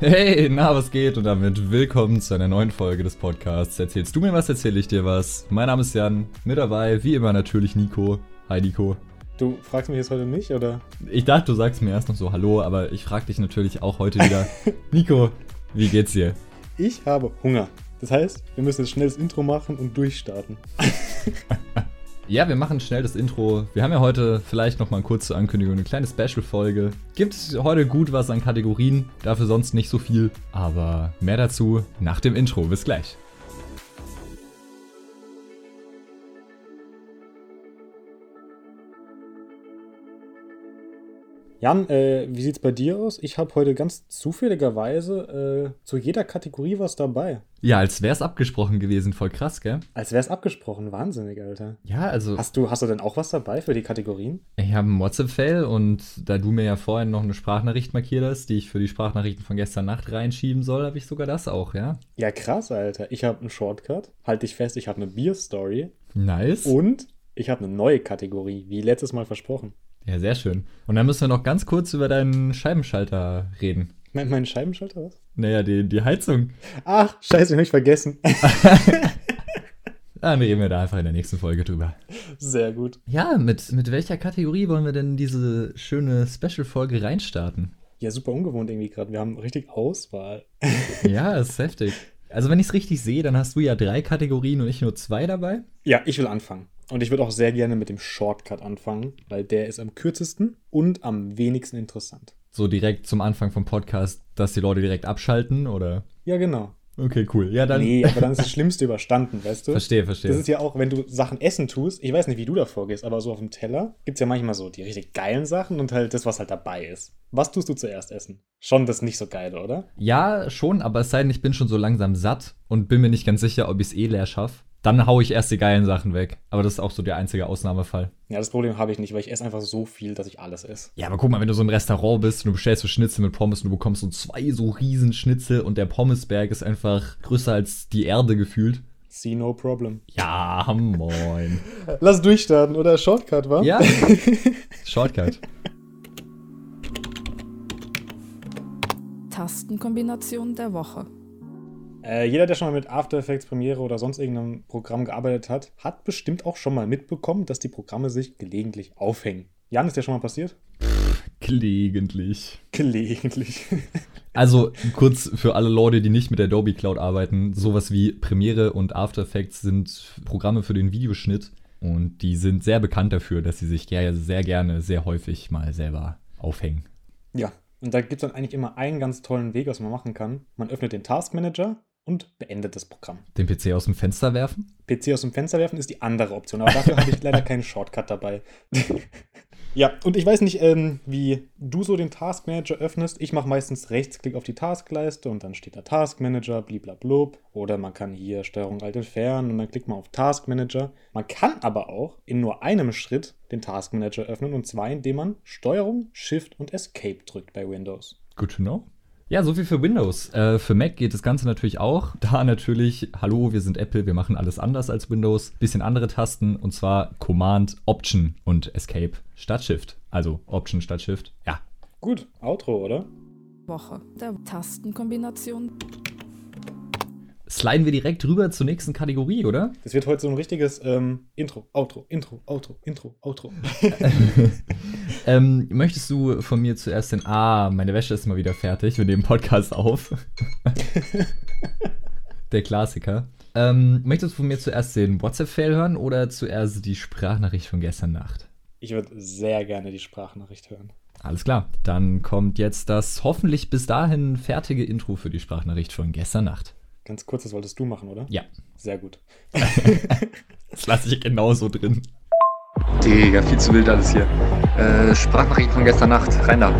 Hey, na, was geht? Und damit willkommen zu einer neuen Folge des Podcasts. Erzählst du mir was, erzähle ich dir was. Mein Name ist Jan, mit dabei, wie immer natürlich Nico. Hi Nico. Du fragst mich jetzt heute nicht, oder? Ich dachte, du sagst mir erst noch so Hallo, aber ich frag dich natürlich auch heute wieder. Nico, wie geht's dir? Ich habe Hunger. Das heißt, wir müssen jetzt schnell das Intro machen und durchstarten. Ja, wir machen schnell das Intro. Wir haben ja heute vielleicht noch mal eine kurze Ankündigung, eine kleine Special-Folge. Gibt es heute gut was an Kategorien, dafür sonst nicht so viel. Aber mehr dazu nach dem Intro. Bis gleich. Jan, äh, wie sieht's bei dir aus? Ich habe heute ganz zufälligerweise äh, zu jeder Kategorie was dabei. Ja, als wär's abgesprochen gewesen. Voll krass, gell? Als wär's abgesprochen. Wahnsinnig, Alter. Ja, also. Hast du, hast du denn auch was dabei für die Kategorien? Ich habe einen WhatsApp-Fail und da du mir ja vorhin noch eine Sprachnachricht markiert hast, die ich für die Sprachnachrichten von gestern Nacht reinschieben soll, habe ich sogar das auch, ja? Ja, krass, Alter. Ich habe einen Shortcut. Halt dich fest, ich habe eine Bier-Story. Nice. Und ich habe eine neue Kategorie, wie letztes Mal versprochen. Ja, sehr schön. Und dann müssen wir noch ganz kurz über deinen Scheibenschalter reden. Mein, mein Scheibenschalter, was? Naja, die, die Heizung. Ach, scheiße, den hab ich vergessen. Dann reden wir da einfach in der nächsten Folge drüber. Sehr gut. Ja, mit, mit welcher Kategorie wollen wir denn diese schöne Special-Folge reinstarten? Ja, super ungewohnt irgendwie gerade. Wir haben richtig Auswahl. ja, ist heftig. Also, wenn ich es richtig sehe, dann hast du ja drei Kategorien und ich nur zwei dabei. Ja, ich will anfangen. Und ich würde auch sehr gerne mit dem Shortcut anfangen, weil der ist am kürzesten und am wenigsten interessant. So direkt zum Anfang vom Podcast, dass die Leute direkt abschalten, oder? Ja, genau. Okay, cool. Ja, dann. Nee, aber dann ist das Schlimmste überstanden, weißt du? Verstehe, verstehe. Das ist ja auch, wenn du Sachen essen tust, ich weiß nicht, wie du da vorgehst, aber so auf dem Teller gibt es ja manchmal so die richtig geilen Sachen und halt das, was halt dabei ist. Was tust du zuerst essen? Schon das nicht so geile, oder? Ja, schon, aber es sei denn, ich bin schon so langsam satt und bin mir nicht ganz sicher, ob ich es eh leer schaffe dann haue ich erst die geilen Sachen weg. Aber das ist auch so der einzige Ausnahmefall. Ja, das Problem habe ich nicht, weil ich esse einfach so viel, dass ich alles esse. Ja, aber guck mal, wenn du so im Restaurant bist und du bestellst so Schnitzel mit Pommes und du bekommst so zwei so riesen Schnitzel und der Pommesberg ist einfach größer als die Erde gefühlt. See no problem. Ja, moin. Lass durchstarten, oder? Shortcut, wa? Ja. Shortcut. Tastenkombination der Woche. Äh, jeder, der schon mal mit After Effects, Premiere oder sonst irgendeinem Programm gearbeitet hat, hat bestimmt auch schon mal mitbekommen, dass die Programme sich gelegentlich aufhängen. Jan, ist dir schon mal passiert? Gelegentlich. Gelegentlich. also kurz für alle Leute, die nicht mit Adobe Cloud arbeiten, sowas wie Premiere und After Effects sind Programme für den Videoschnitt und die sind sehr bekannt dafür, dass sie sich sehr gerne, sehr häufig mal selber aufhängen. Ja, und da gibt es dann eigentlich immer einen ganz tollen Weg, was man machen kann. Man öffnet den Task Manager und beendet das Programm. Den PC aus dem Fenster werfen? PC aus dem Fenster werfen ist die andere Option, aber dafür habe ich leider keinen Shortcut dabei. ja, und ich weiß nicht, ähm, wie du so den Task Manager öffnest. Ich mache meistens Rechtsklick auf die Taskleiste und dann steht da Task Manager, bliblablub. Oder man kann hier Steuerung Alt entfernen und dann klickt man auf Task Manager. Man kann aber auch in nur einem Schritt den Task Manager öffnen und zwar indem man Steuerung, Shift und Escape drückt bei Windows. Good to know. Ja, so viel für Windows. Äh, für Mac geht das Ganze natürlich auch. Da natürlich, hallo, wir sind Apple, wir machen alles anders als Windows. Bisschen andere Tasten und zwar Command, Option und Escape statt Shift. Also Option statt Shift. Ja. Gut, Outro, oder? Woche der Tastenkombination sliden wir direkt rüber zur nächsten Kategorie, oder? Das wird heute so ein richtiges ähm, Intro, Outro, Intro, Outro, Intro, Outro. ähm, möchtest du von mir zuerst den Ah, meine Wäsche ist mal wieder fertig, wir nehmen Podcast auf. Der Klassiker. Ähm, möchtest du von mir zuerst den WhatsApp-Fail hören oder zuerst die Sprachnachricht von gestern Nacht? Ich würde sehr gerne die Sprachnachricht hören. Alles klar, dann kommt jetzt das hoffentlich bis dahin fertige Intro für die Sprachnachricht von gestern Nacht. Ganz kurz, das wolltest du machen, oder? Ja. Sehr gut. das lasse ich genauso drin. Digga, viel zu wild alles hier. Äh, Sprachnachricht von gestern Nacht, rein da.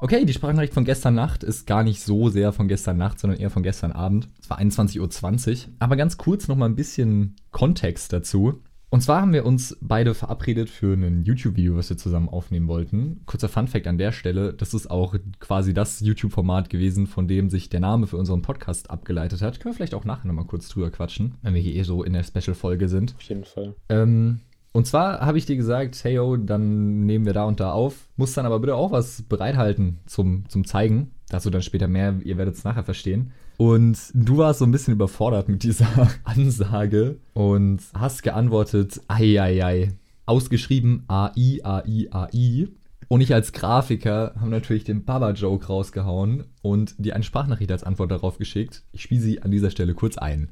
Okay, die Sprachnachricht von gestern Nacht ist gar nicht so sehr von gestern Nacht, sondern eher von gestern Abend. Es war 21.20 Uhr. Aber ganz kurz nochmal ein bisschen Kontext dazu. Und zwar haben wir uns beide verabredet für ein YouTube-Video, was wir zusammen aufnehmen wollten. Kurzer Fun-Fact an der Stelle: Das ist auch quasi das YouTube-Format gewesen, von dem sich der Name für unseren Podcast abgeleitet hat. Können wir vielleicht auch nachher nochmal kurz drüber quatschen, wenn wir hier eh so in der Special-Folge sind. Auf jeden Fall. Ähm, und zwar habe ich dir gesagt, hey yo, dann nehmen wir da und da auf. Muss dann aber bitte auch was bereithalten zum, zum Zeigen. Dazu dann später mehr, ihr werdet es nachher verstehen. Und du warst so ein bisschen überfordert mit dieser Ansage und hast geantwortet, ai, ai, ai. Ausgeschrieben AI, AI, AI. Und ich als Grafiker habe natürlich den Baba-Joke rausgehauen und dir eine Sprachnachricht als Antwort darauf geschickt. Ich spiele sie an dieser Stelle kurz ein.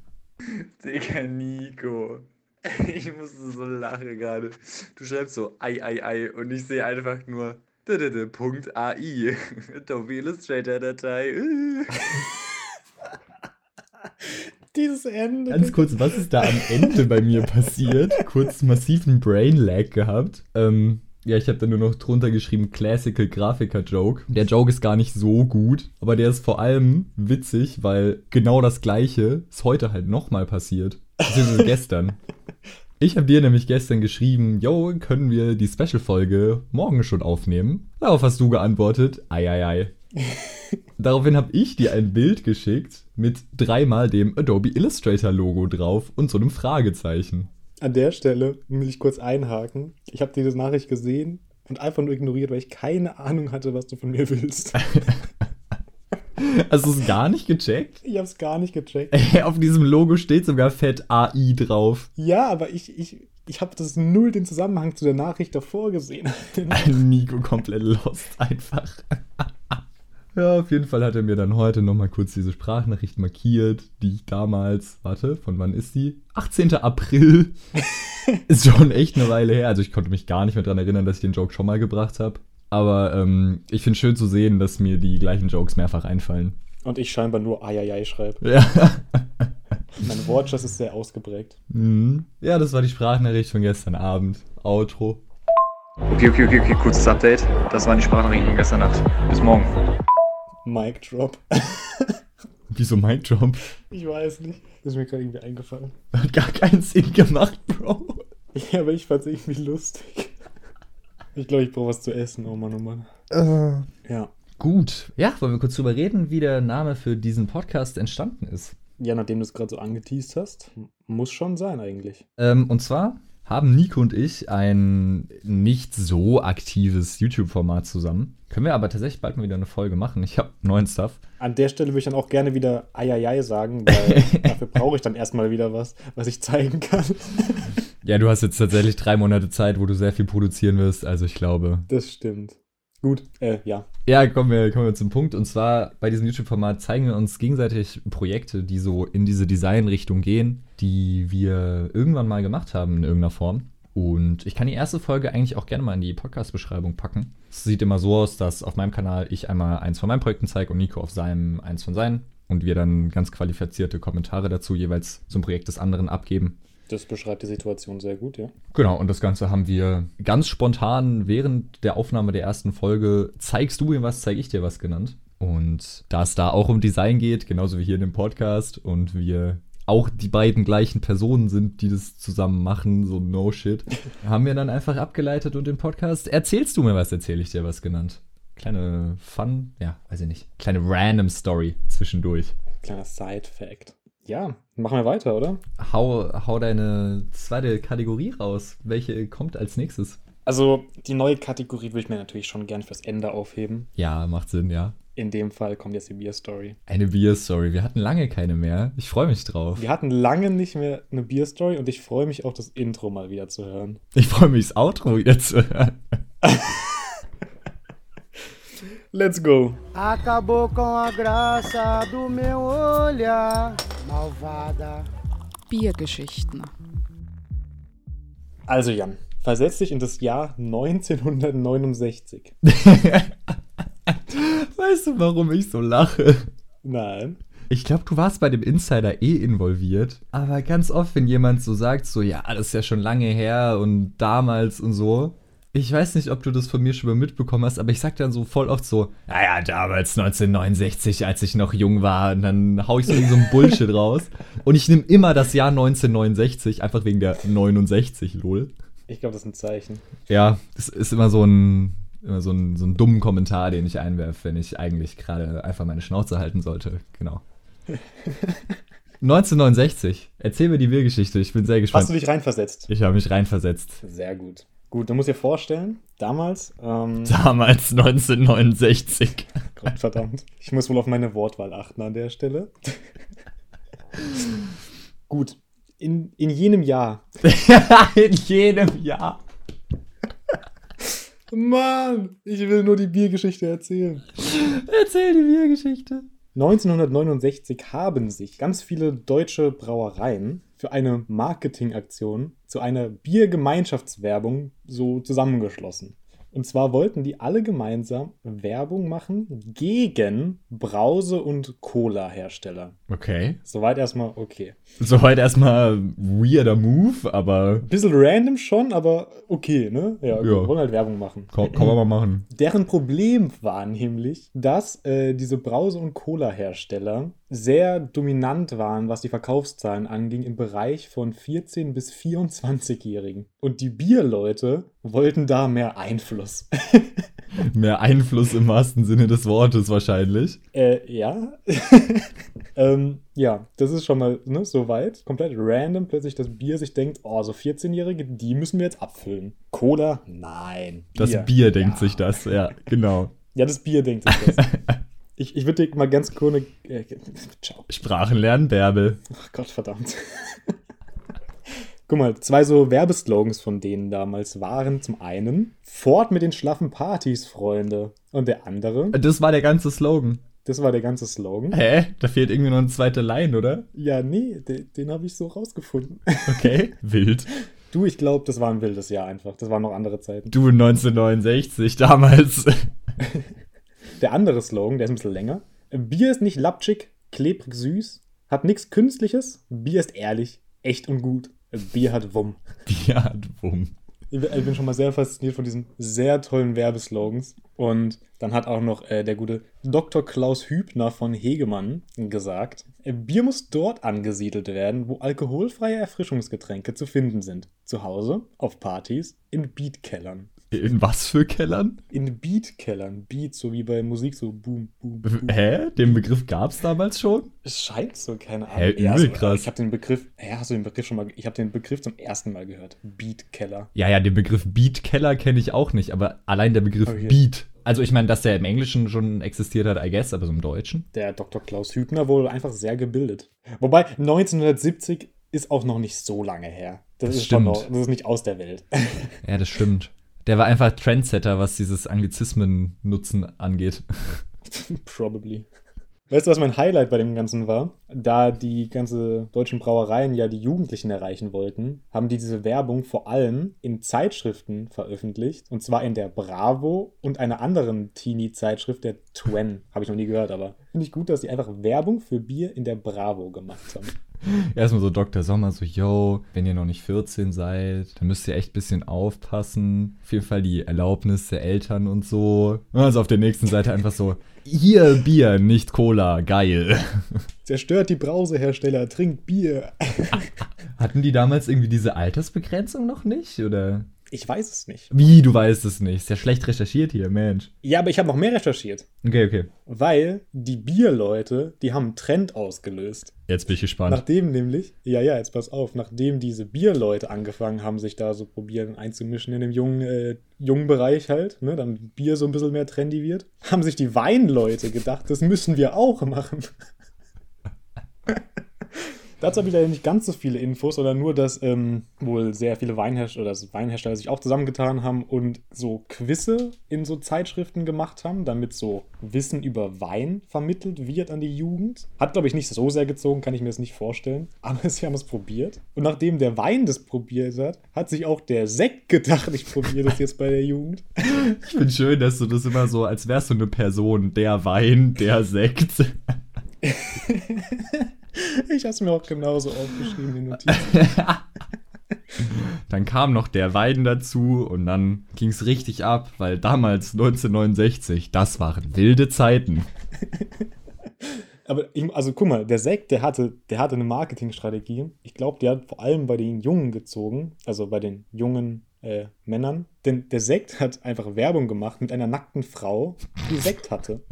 Digga, Nico. Ich musste so lachen gerade. Du schreibst so ei, ei, ei und ich sehe einfach nur AI. Adobe Illustrator Datei. Dieses Ende. Ganz kurz, was ist da am Ende bei mir passiert? Kurz massiven Brain Lag gehabt. Ähm, ja, ich habe da nur noch drunter geschrieben Classical Grafiker Joke. Der Joke ist gar nicht so gut, aber der ist vor allem witzig, weil genau das gleiche ist heute halt nochmal passiert. Beziehungsweise gestern. Ich habe dir nämlich gestern geschrieben, yo, können wir die Special-Folge morgen schon aufnehmen? Darauf hast du geantwortet, ei, ei, ei. Daraufhin habe ich dir ein Bild geschickt mit dreimal dem Adobe Illustrator Logo drauf und so einem Fragezeichen. An der Stelle will ich kurz einhaken. Ich habe diese Nachricht gesehen und einfach nur ignoriert, weil ich keine Ahnung hatte, was du von mir willst. Hast du es gar nicht gecheckt? Ich habe es gar nicht gecheckt. Auf diesem Logo steht sogar fett AI drauf. Ja, aber ich, ich, ich habe das null den Zusammenhang zu der Nachricht davor gesehen. Nico komplett lost einfach. Ja, auf jeden Fall hat er mir dann heute nochmal kurz diese Sprachnachricht markiert, die ich damals, warte, von wann ist die? 18. April. ist schon echt eine Weile her. Also ich konnte mich gar nicht mehr daran erinnern, dass ich den Joke schon mal gebracht habe. Aber ähm, ich finde schön zu sehen, dass mir die gleichen Jokes mehrfach einfallen. Und ich scheinbar nur Eieiei schreibe. Ja. mein Wortschatz ist sehr ausgeprägt. Mhm. Ja, das war die Sprachnachricht von gestern Abend. Outro. Okay, okay, okay, okay, kurzes Update. Das waren die Sprachnachrichten von gestern Nacht. Bis morgen. Mic Drop. Wieso mein Job? Ich weiß nicht. Das ist mir gerade irgendwie eingefallen. Hat gar keinen Sinn gemacht, Bro. Ja, aber ich fand es irgendwie lustig. Ich glaube, ich brauche was zu essen. Oh Mann, oh Mann. Äh. Ja. Gut. Ja, wollen wir kurz drüber reden, wie der Name für diesen Podcast entstanden ist? Ja, nachdem du es gerade so angeteased hast, muss schon sein eigentlich. Ähm, und zwar haben Nico und ich ein nicht so aktives YouTube-Format zusammen. Können wir aber tatsächlich bald mal wieder eine Folge machen. Ich habe neuen Stuff. An der Stelle würde ich dann auch gerne wieder Eieiei sagen, weil dafür brauche ich dann erstmal wieder was, was ich zeigen kann. ja, du hast jetzt tatsächlich drei Monate Zeit, wo du sehr viel produzieren wirst. Also ich glaube. Das stimmt. Gut, äh, ja. Ja, kommen wir, kommen wir zum Punkt. Und zwar bei diesem YouTube-Format zeigen wir uns gegenseitig Projekte, die so in diese Design-Richtung gehen, die wir irgendwann mal gemacht haben in irgendeiner Form. Und ich kann die erste Folge eigentlich auch gerne mal in die Podcast-Beschreibung packen. Es sieht immer so aus, dass auf meinem Kanal ich einmal eins von meinen Projekten zeige und Nico auf seinem eins von seinen. Und wir dann ganz qualifizierte Kommentare dazu jeweils zum Projekt des anderen abgeben. Das beschreibt die Situation sehr gut, ja. Genau, und das Ganze haben wir ganz spontan während der Aufnahme der ersten Folge Zeigst du mir was, zeige ich dir was genannt. Und da es da auch um Design geht, genauso wie hier in dem Podcast, und wir auch die beiden gleichen Personen sind, die das zusammen machen, so no shit, haben wir dann einfach abgeleitet und den Podcast Erzählst du mir was, erzähle ich dir was genannt. Kleine Fun, ja, weiß ich nicht, kleine random Story zwischendurch. Kleiner Side-Fact. Ja, machen wir weiter, oder? Hau, hau deine zweite Kategorie raus. Welche kommt als nächstes? Also, die neue Kategorie würde ich mir natürlich schon gern fürs Ende aufheben. Ja, macht Sinn, ja. In dem Fall kommt jetzt die Bier-Story. Eine Bier-Story. Wir hatten lange keine mehr. Ich freue mich drauf. Wir hatten lange nicht mehr eine Bier-Story und ich freue mich auch, das Intro mal wieder zu hören. Ich freue mich, das Outro wieder zu hören. Let's go. Acabou com a graça do meu olhar, malvada. Biergeschichten. Also Jan, versetz dich in das Jahr 1969. weißt du, warum ich so lache? Nein. Ich glaube, du warst bei dem Insider eh involviert. Aber ganz oft, wenn jemand so sagt, so, ja, das ist ja schon lange her und damals und so, ich weiß nicht, ob du das von mir schon mal mitbekommen hast, aber ich sag dann so voll oft so, naja, damals 1969, als ich noch jung war, und dann hau ich so so einen Bullshit raus. Und ich nehme immer das Jahr 1969, einfach wegen der 69, lol. Ich glaube, das ist ein Zeichen. Ja, das ist immer so ein, immer so ein, so ein dummen Kommentar, den ich einwerfe, wenn ich eigentlich gerade einfach meine Schnauze halten sollte. Genau. 1969. Erzähl mir die Biergeschichte, ich bin sehr gespannt. Hast du dich reinversetzt? Ich habe mich reinversetzt. Sehr gut. Gut, du musst dir vorstellen, damals. Ähm, Damals 1969. Gott, verdammt. Ich muss wohl auf meine Wortwahl achten an der Stelle. Gut. In, in jenem Jahr. In jedem Jahr. Mann, ich will nur die Biergeschichte erzählen. Erzähl die Biergeschichte. 1969 haben sich ganz viele deutsche Brauereien für eine Marketingaktion zu einer Biergemeinschaftswerbung so zusammengeschlossen. Und zwar wollten die alle gemeinsam Werbung machen gegen Brause- und Cola-Hersteller. Okay. Soweit erstmal okay. Soweit erstmal weirder Move, aber Bisschen random schon, aber okay, ne? Ja, gut, Ja. wollen halt Werbung machen. kann, kann man mal machen. Deren Problem war nämlich, dass äh, diese Brause- und Cola-Hersteller sehr dominant waren, was die Verkaufszahlen anging, im Bereich von 14- bis 24-Jährigen. Und die Bierleute wollten da mehr Einfluss. Mehr Einfluss im wahrsten Sinne des Wortes wahrscheinlich. äh, ja. ähm, ja, das ist schon mal ne, soweit. Komplett random plötzlich das Bier sich denkt, oh, so 14-Jährige, die müssen wir jetzt abfüllen. Cola? Nein. Das Bier, denkt Ja. sich das, ja, genau. Ja, das Bier denkt sich das. ich, ich würde dir mal ganz kurz. Äh, ciao. Sprachen lernen, Bärbel. Ach Gott, verdammt. Guck mal, zwei so Werbeslogans von denen damals waren zum einen Fort mit den schlaffen Partys, Freunde. Und der andere, Das war der ganze Slogan. das war der ganze Slogan. Hä? Da fehlt irgendwie noch eine zweite Line, oder? Ja, nee, den, den habe ich so rausgefunden. Okay. Wild. Du, ich glaube, das war ein wildes Jahr einfach. Das waren noch andere Zeiten. Du 1969 damals. Der andere Slogan, der ist ein bisschen länger. Bier ist nicht lapschig, klebrig süß, hat nichts Künstliches. Bier ist ehrlich, echt und gut. Bier hat Wumm. Bier hat Wumm. Ich bin- schon mal sehr fasziniert von diesen sehr tollen Werbeslogans. Und dann hat auch noch äh, der gute Dr. Klaus Hübner von Hegemann gesagt, Bier muss dort angesiedelt werden, wo alkoholfreie Erfrischungsgetränke zu finden sind. Zu Hause, auf Partys, in Beatkellern. In was für Kellern? In Beatkellern. Beat, so wie bei Musik, so boom, boom, boom. Hä? Den Begriff gab's damals schon? Es scheint so, keine Ahnung. Hä, übel so, krass. Ich habe den Begriff, ja, hast du den Begriff schon mal, ich habe den Begriff zum ersten Mal gehört. Beatkeller. Ja, ja, den Begriff Beat-Keller kenne ich auch nicht, aber allein der Begriff Okay. Beat. Also ich meine, dass der im Englischen schon existiert hat, I guess, aber so im Deutschen. der Dr. Klaus Hübner wohl einfach sehr gebildet. Wobei 1970 ist auch noch nicht so lange her. Das, Das ist schon stimmt. noch, das ist nicht aus der Welt. Ja, das stimmt. Der war einfach Trendsetter, was dieses Anglizismen-Nutzen angeht. Probably. Weißt du, was mein Highlight bei dem Ganzen war? Da die ganze deutschen Brauereien ja die Jugendlichen erreichen wollten, haben die diese Werbung vor allem in Zeitschriften veröffentlicht. Und zwar in der Bravo und einer anderen Teenie-Zeitschrift, der Twen. Habe ich noch nie gehört, aber finde ich gut, dass die einfach Werbung für Bier in der Bravo gemacht haben. Erstmal so Dr. Sommer, so, yo, wenn ihr noch nicht 14 seid, dann müsst ihr echt ein bisschen aufpassen. Auf jeden Fall die Erlaubnis der Eltern und so. Also auf der nächsten Seite einfach so, hier Bier, nicht Cola, geil. Zerstört die Brausehersteller, trinkt Bier. Hatten die damals irgendwie diese Altersbegrenzung noch nicht? Oder? Ich weiß es nicht. Wie, du weißt es nicht? Ist ja schlecht recherchiert hier, Mensch. Ja, aber ich habe noch mehr recherchiert. Okay, okay. Weil die Bierleute, die haben einen Trend ausgelöst. Jetzt bin ich gespannt. Nachdem nämlich, ja, ja, jetzt pass auf, nachdem diese Bierleute angefangen haben, sich da so probieren einzumischen in dem jungen, äh, jungen Bereich halt, ne, dann Bier so ein bisschen mehr trendy wird, haben sich die Weinleute gedacht, das müssen wir auch machen. Dazu habe ich leider nicht ganz so viele Infos, sondern nur, dass ähm, wohl sehr viele Weinhersteller, Weinhersteller sich auch zusammengetan haben und so Quizze in so Zeitschriften gemacht haben, damit so Wissen über Wein vermittelt wird an die Jugend. Hat, glaube ich, nicht so sehr gezogen, kann ich mir das nicht vorstellen. Aber sie haben es probiert. Und nachdem der Wein das probiert hat, hat sich auch der Sekt gedacht, ich probiere das jetzt bei der Jugend. Ich finde schön, dass du das immer so, als wärst du eine Person, der Wein, der Sekt. Habe es mir auch genauso aufgeschrieben, in Notizen. Dann kam noch der Wein dazu und dann ging es richtig ab, weil damals 1969, das waren wilde Zeiten. Aber ich, also guck mal, der Sekt, der hatte, der hatte eine Marketingstrategie. Ich glaube, der hat vor allem bei den Jungen gezogen, also bei den jungen äh, Männern. Denn der Sekt hat einfach Werbung gemacht mit einer nackten Frau, die Sekt hatte.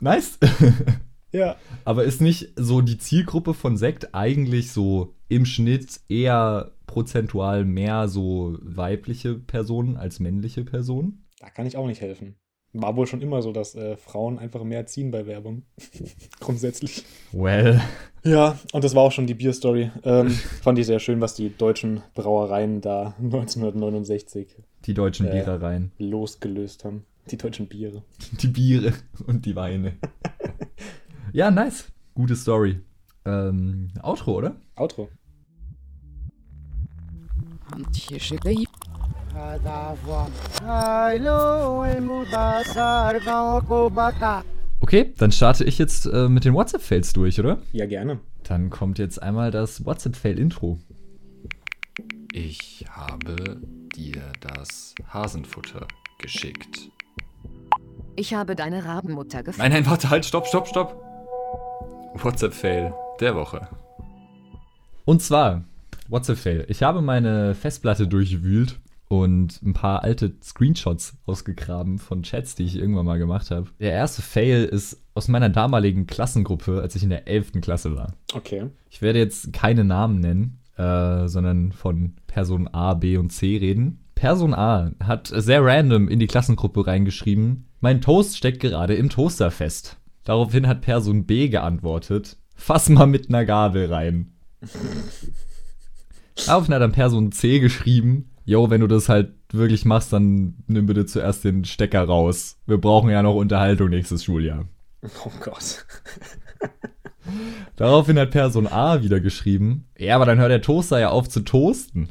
Nice. Ja, Aber ist nicht so die Zielgruppe von Sekt eigentlich so im Schnitt eher prozentual mehr so weibliche Personen als männliche Personen? da kann ich auch nicht helfen. War wohl schon immer so, dass äh, Frauen einfach mehr ziehen bei Werbung. Grundsätzlich. Well. Ja, und das war auch schon die Bierstory. Ähm, fand ich sehr schön, was die deutschen Brauereien da 1969 Die deutschen Äh. Bierereien. losgelöst haben. Die deutschen Biere. Die Biere und die Weine. ja, nice. Gute Story. Ähm, Outro, oder? Outro. Okay, dann starte ich jetzt äh, mit den WhatsApp-Fails durch, oder? Ja, gerne. Dann kommt jetzt einmal das WhatsApp-Fail-Intro. Ich habe dir das Hasenfutter geschickt. Ich habe deine Rabenmutter gefunden. Nein, nein, warte, halt, stopp, stopp, stopp. WhatsApp-Fail der Woche. Und zwar, WhatsApp-Fail. Ich habe meine Festplatte durchwühlt und ein paar alte Screenshots ausgegraben von Chats, die ich irgendwann mal gemacht habe. Der erste Fail ist aus meiner damaligen Klassengruppe, als ich in der 11. Klasse war. Okay. Ich werde jetzt keine Namen nennen, äh, sondern von Person A, B und C reden. Person A hat sehr random in die Klassengruppe reingeschrieben, mein Toast steckt gerade im Toaster fest. Daraufhin hat Person B geantwortet, fass mal mit einer Gabel rein. Daraufhin hat dann Person C geschrieben, yo, wenn du das halt wirklich machst, dann nimm bitte zuerst den Stecker raus. Wir brauchen ja noch Unterhaltung nächstes Schuljahr. Oh Gott. Daraufhin hat Person A wieder geschrieben, ja, aber dann hört der Toaster ja auf zu toasten.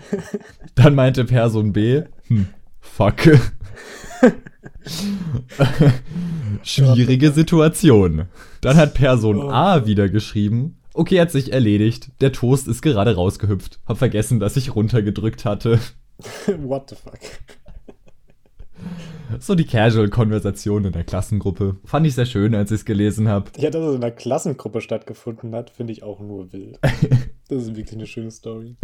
Dann meinte Person B, hm, fuck. Schwierige Situation. Dann hat Person A wieder geschrieben, okay, hat sich erledigt, der Toast ist gerade rausgehüpft, hab vergessen, dass ich runtergedrückt hatte. What the fuck? So die Casual-Konversation in der Klassengruppe. Fand ich sehr schön, als ich es gelesen habe. Ja, dass es in einer Klassengruppe stattgefunden hat, finde ich auch nur wild. Das ist wirklich eine schöne Story.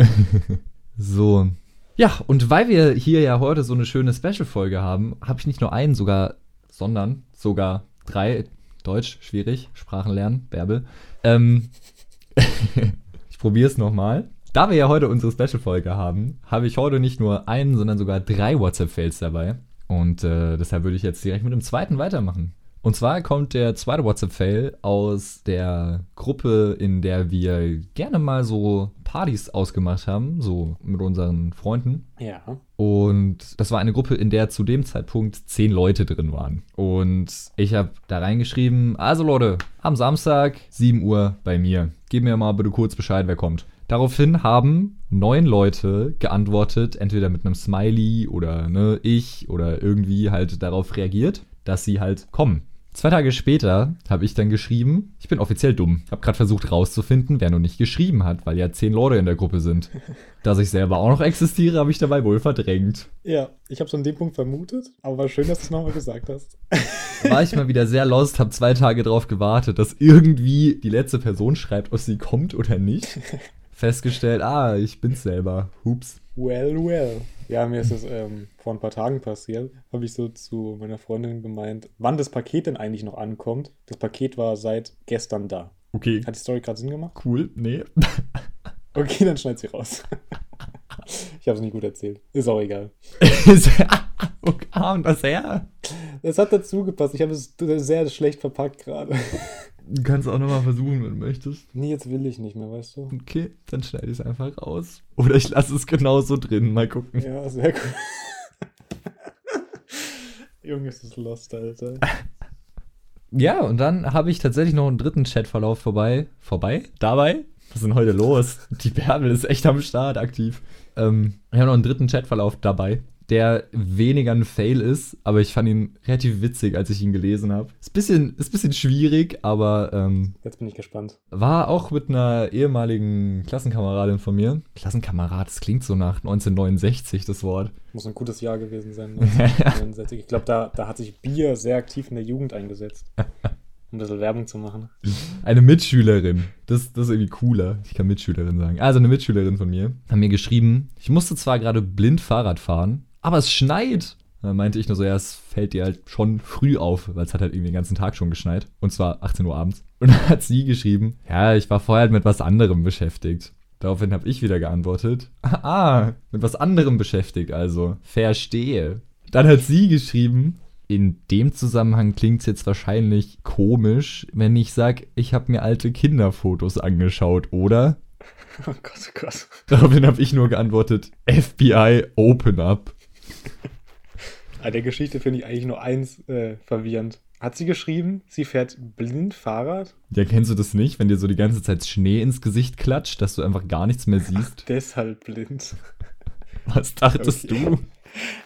So. Ja, und weil wir hier ja heute so eine schöne Special-Folge haben, habe ich nicht nur einen sogar, sondern sogar drei. Deutsch, schwierig, Sprachen lernen, Bärbel. Ähm, ich probiere es nochmal. Da wir ja heute unsere Special-Folge haben, habe ich heute nicht nur einen, sondern sogar drei WhatsApp-Fails dabei. Und äh, deshalb würde ich jetzt direkt mit dem zweiten weitermachen. Und zwar kommt der zweite WhatsApp-Fail aus der Gruppe, in der wir gerne mal so Partys ausgemacht haben, so mit unseren Freunden. Ja. Und das war eine Gruppe, in der zu dem Zeitpunkt zehn Leute drin waren. Und ich habe da reingeschrieben, also Leute, am Samstag, 7 Uhr bei mir. Gib mir mal bitte kurz Bescheid, wer kommt. Daraufhin haben neun Leute geantwortet, entweder mit einem Smiley oder ne, ich oder irgendwie halt darauf reagiert, dass sie halt kommen. Zwei Tage später habe ich dann geschrieben, ich bin offiziell dumm. Habe gerade versucht rauszufinden, wer noch nicht geschrieben hat, weil ja zehn Leute in der Gruppe sind. Dass ich selber auch noch existiere, habe ich dabei wohl verdrängt. Ja, ich habe es an dem Punkt vermutet, aber war schön, dass du es nochmal gesagt hast. War ich mal wieder sehr lost, habe zwei Tage drauf gewartet, dass irgendwie die letzte Person schreibt, ob sie kommt oder nicht. Festgestellt, ah, ich bin's selber. Hups. Well, well. Ja, mir ist es ähm, vor ein paar Tagen passiert. Habe ich so zu meiner Freundin gemeint, wann das Paket denn eigentlich noch ankommt. Das Paket war seit gestern da. Okay. Hat die Story gerade Sinn gemacht? Cool. Nee. Okay, dann schneid sie raus. ich habe es nicht gut erzählt. Ist auch egal. Wo kam das her? Es hat dazu gepasst. Ich habe es sehr schlecht verpackt gerade. Du kannst auch nochmal versuchen, wenn du möchtest. Nee, jetzt will ich nicht mehr, weißt du? Okay, dann schneide ich es einfach raus. Oder ich lasse es genauso drin. Mal gucken. Ja, sehr gut. Junge, ist das lost, Alter. Ja, und dann habe ich tatsächlich noch einen dritten Chatverlauf vorbei. Vorbei? Dabei? Was ist denn heute los? Die Bärbel ist echt am Start aktiv. Ähm, ich habe noch einen dritten Chatverlauf dabei, der weniger ein Fail ist, aber ich fand ihn relativ witzig, als ich ihn gelesen habe. Ist ein bisschen, ist bisschen schwierig, aber ähm, Jetzt bin ich gespannt. war auch mit einer ehemaligen Klassenkameradin von mir. Klassenkamerad, das klingt so nach 1969, das Wort. Muss ein gutes Jahr gewesen sein. 1969. ich glaube, da, da hat sich Bier sehr aktiv in der Jugend eingesetzt. Um ein bisschen Werbung zu machen. Eine Mitschülerin. Das, das ist irgendwie cooler. Ich kann Mitschülerin sagen. Also eine Mitschülerin von mir hat mir geschrieben, ich musste zwar gerade blind Fahrrad fahren, aber es schneit. Dann meinte ich nur so, ja, es fällt dir halt schon früh auf, weil es hat halt irgendwie den ganzen Tag schon geschneit. Und zwar 18 Uhr abends. Und dann hat sie geschrieben, ja, ich war vorher halt mit was anderem beschäftigt. Daraufhin habe ich wieder geantwortet, ah, mit was anderem beschäftigt also. Verstehe. Dann hat sie geschrieben, In dem Zusammenhang klingt es jetzt wahrscheinlich komisch, wenn ich sage, ich habe mir alte Kinderfotos angeschaut, oder? Oh Gott, oh Gott. Daraufhin habe ich nur geantwortet, FBI, open up. An der Geschichte finde ich eigentlich nur eins äh, verwirrend. Hat sie geschrieben, sie fährt blind Fahrrad? Ja, kennst du das nicht, wenn dir so die ganze Zeit Schnee ins Gesicht klatscht, dass du einfach gar nichts mehr siehst? Deshalb blind. Was dachtest Okay.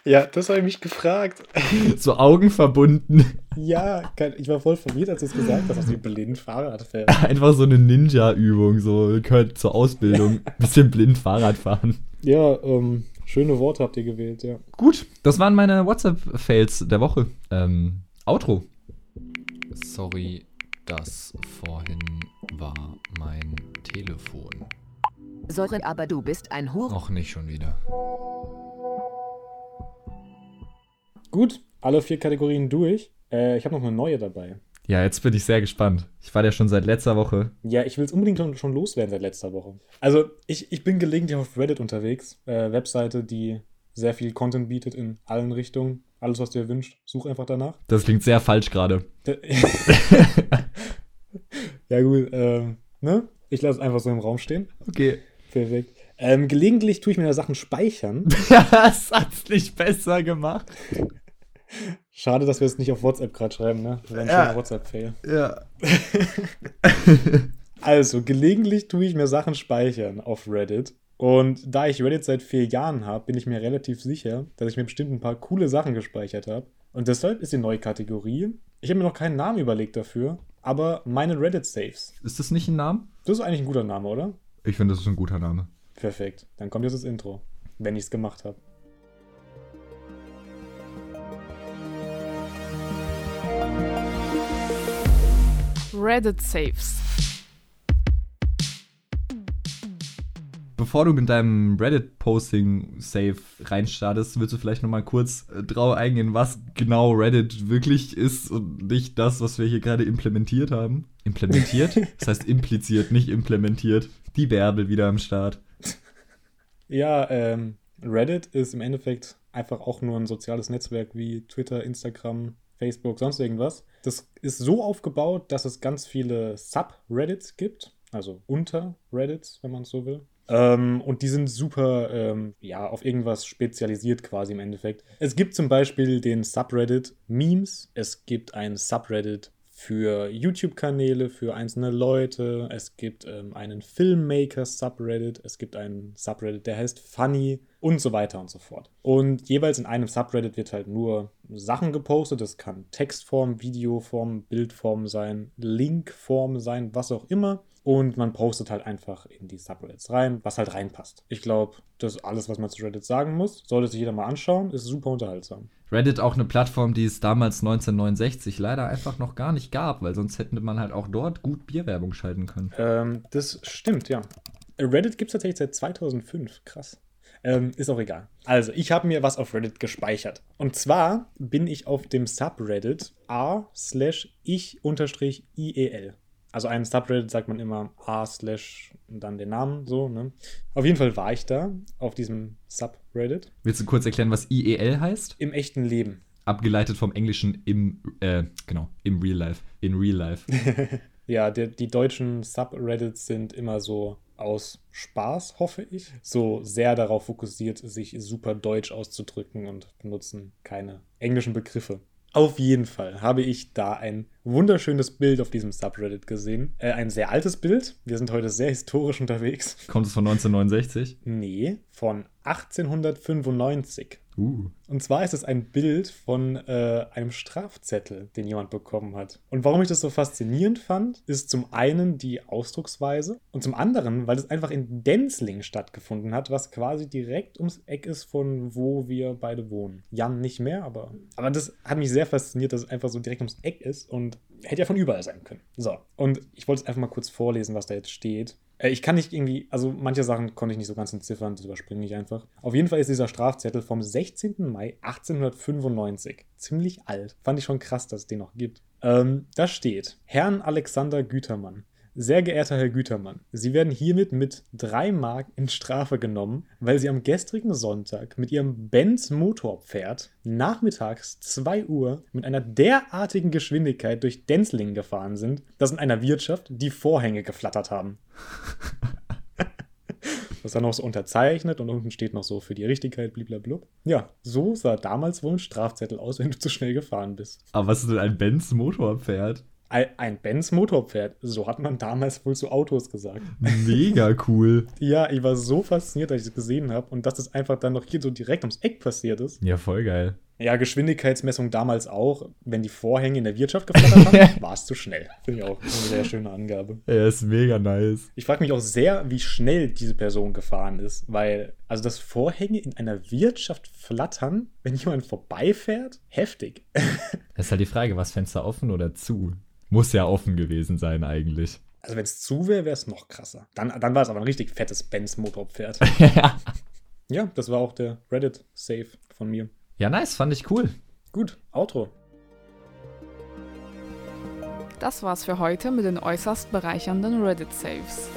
Ja, das habe ich mich gefragt. du? So Augen verbunden. Ja, ich war voll verwirrt, als du es gesagt hast, dass sie blind Fahrrad fährt. Einfach so eine Ninja-Übung, so gehört zur Ausbildung. Bisschen blind Fahrrad fahren. Ja, ähm, schöne Worte habt ihr gewählt, ja. Gut, das waren meine WhatsApp-Fails der Woche. Ähm, Outro. Sorry, das vorhin war mein Telefon. Sorry, aber du bist ein Hure. Noch nicht schon wieder. Gut, alle vier Kategorien durch. Äh, ich habe noch eine neue dabei. Ja, jetzt bin ich sehr gespannt. Ich war ja schon seit letzter Woche. Ja, ich will es unbedingt schon, schon loswerden seit letzter Woche. Also, ich, ich bin gelegentlich auf Reddit unterwegs. Äh, Webseite, die sehr viel Content bietet in allen Richtungen. Alles, was du dir wünscht, such einfach danach. Das klingt sehr falsch gerade. D- ja, gut, ähm, ne? Ich lasse es einfach so im Raum stehen. Okay. Perfekt. Ähm, gelegentlich tue ich mir da Sachen speichern. das hat's nicht besser gemacht. Schade, dass wir es nicht auf WhatsApp gerade schreiben, ne? Das war ein Ja. schöner WhatsApp-Fail. Ja. Also, gelegentlich tue ich mir Sachen speichern auf Reddit. Und da ich Reddit seit vier Jahren habe, bin ich mir relativ sicher, dass ich mir bestimmt ein paar coole Sachen gespeichert habe. Und deshalb ist die neue Kategorie. Ich habe mir noch keinen Namen überlegt dafür, aber meine Reddit-Saves. Ist das nicht ein Name? Das ist eigentlich ein guter Name, oder? Ich finde, das ist ein guter Name. Perfekt. Dann kommt jetzt das Intro, wenn ich es gemacht habe. Reddit Saves. Bevor du mit deinem Reddit-Posting-Save reinstartest, willst du vielleicht nochmal kurz äh, drauf eingehen, was genau Reddit wirklich ist und nicht das, was wir hier gerade implementiert haben. Implementiert? Das heißt impliziert, nicht implementiert. Die Bärbel wieder am Start. Ja, ähm, Reddit ist im Endeffekt einfach auch nur ein soziales Netzwerk wie Twitter, Instagram, Facebook, sonst irgendwas. Das ist so aufgebaut, dass es ganz viele Subreddits gibt, also Unter-Reddits, wenn man es so will. Ähm, und die sind super, ähm, ja, auf irgendwas spezialisiert quasi im Endeffekt. Es gibt zum Beispiel den Subreddit Memes, es gibt ein Subreddit für YouTube-Kanäle, für einzelne Leute. Es gibt ähm, einen Filmmaker-Subreddit. Es gibt einen Subreddit, der heißt Funny und so weiter und so fort. Und jeweils in einem Subreddit wird halt nur Sachen gepostet. Das kann Textform, Videoform, Bildform sein, Linkform sein, was auch immer. Und man postet halt einfach in die Subreddits rein, was halt reinpasst. Ich glaube, das ist alles, was man zu Reddit sagen muss. Sollte sich jeder mal anschauen, ist super unterhaltsam. Reddit auch eine Plattform, die es damals 1969 leider einfach noch gar nicht gab, weil sonst hätte man halt auch dort gut Bierwerbung schalten können. Ähm, das stimmt, ja. Reddit gibt es tatsächlich seit 2005. Krass. Ähm, ist auch egal. Also, ich habe mir was auf Reddit gespeichert. Und zwar bin ich auf dem Subreddit r Also einem Subreddit sagt man immer r slash und dann den Namen, so, ne? Auf jeden Fall war ich da auf diesem Subreddit Willst du kurz erklären, was IEL heißt? im echten Leben. Abgeleitet vom Englischen im, äh, genau, im Real Life. In Real Life. Ja, der, die deutschen Subreddits sind immer so aus Spaß, hoffe ich, so sehr darauf fokussiert, sich super deutsch auszudrücken und benutzen keine englischen Begriffe. Auf jeden Fall habe ich da ein wunderschönes Bild auf diesem Subreddit gesehen. Äh, ein sehr altes Bild. Wir sind heute sehr historisch unterwegs. Kommt es von 1969? Nee, von 1895. Uh. Und zwar ist es ein Bild von äh, einem Strafzettel, den jemand bekommen hat. Und warum ich das so faszinierend fand, ist zum einen die Ausdrucksweise und zum anderen, weil es einfach in Denzling stattgefunden hat, was quasi direkt ums Eck ist von wo wir beide wohnen. Jan nicht mehr, aber, aber das hat mich sehr fasziniert, dass es einfach so direkt ums Eck ist und hätte ja von überall sein können. So, und ich wollte es einfach mal kurz vorlesen, was da jetzt steht. Äh, Ich kann nicht irgendwie, also manche Sachen konnte ich nicht so ganz entziffern, das überspringe ich einfach. Auf jeden Fall ist dieser Strafzettel vom 16. Mai 1895. Ziemlich alt. Fand ich schon krass, dass es den noch gibt. Ähm, da steht: Herrn Alexander Gütermann. Sehr geehrter Herr Gütermann, Sie werden hiermit mit drei Mark in Strafe genommen, weil Sie am gestrigen Sonntag mit Ihrem Benz Motorpferd nachmittags 2 Uhr mit einer derartigen Geschwindigkeit durch Denzlingen gefahren sind, dass in einer Wirtschaft die Vorhänge geflattert haben. Das ist dann noch so unterzeichnet und unten steht noch so für die Richtigkeit, blablabla. Ja, so sah damals wohl ein Strafzettel aus, wenn du zu schnell gefahren bist. Aber was ist denn ein Benz Motorpferd? Ein Benz Motorpferd, so hat man damals wohl zu Autos gesagt. Mega cool. Ja, ich war so fasziniert, als ich es gesehen habe und dass es einfach dann noch hier so direkt ums Eck passiert ist. Ja, voll geil. Ja, Geschwindigkeitsmessung damals auch. Wenn die Vorhänge in der Wirtschaft geflattert haben, war es zu schnell. Finde ich auch eine sehr schöne Angabe. Er ist mega nice. Ich frage mich auch sehr, wie schnell diese Person gefahren ist, weil, also das Vorhänge in einer Wirtschaft flattern, wenn jemand vorbeifährt, heftig. Das ist halt die Frage, was Fenster offen oder zu? Muss ja offen gewesen sein eigentlich. Also wenn es zu wäre, wäre es noch krasser. Dann, dann war es aber ein richtig fettes Benz-Motorpferd. ja, das war auch der Reddit-Save von mir. Ja, nice, fand ich cool. Gut, Outro. Das war's für heute mit den äußerst bereichernden Reddit-Saves.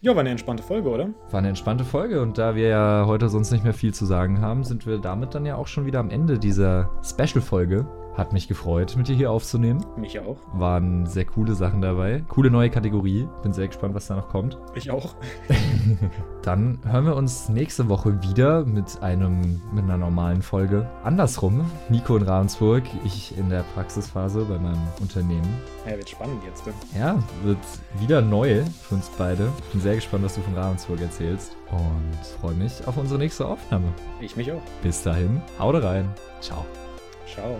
Ja, war eine entspannte Folge, oder? War eine entspannte Folge und da wir ja heute sonst nicht mehr viel zu sagen haben, sind wir damit dann ja auch schon wieder am Ende dieser Special-Folge. Hat mich gefreut, mit dir hier aufzunehmen. Mich auch. Waren sehr coole Sachen dabei. Coole neue Kategorie. Bin sehr gespannt, was da noch kommt. Ich auch. Dann hören wir uns nächste Woche wieder mit einem mit einer normalen Folge. Andersrum, Nico in Ravensburg, ich in der Praxisphase bei meinem Unternehmen. Ja, wird spannend jetzt. Ne? Ja, wird wieder neu für uns beide. Bin sehr gespannt, was du von Ravensburg erzählst und freue mich auf unsere nächste Aufnahme. Ich mich auch. Bis dahin, haut rein. Ciao. Ciao.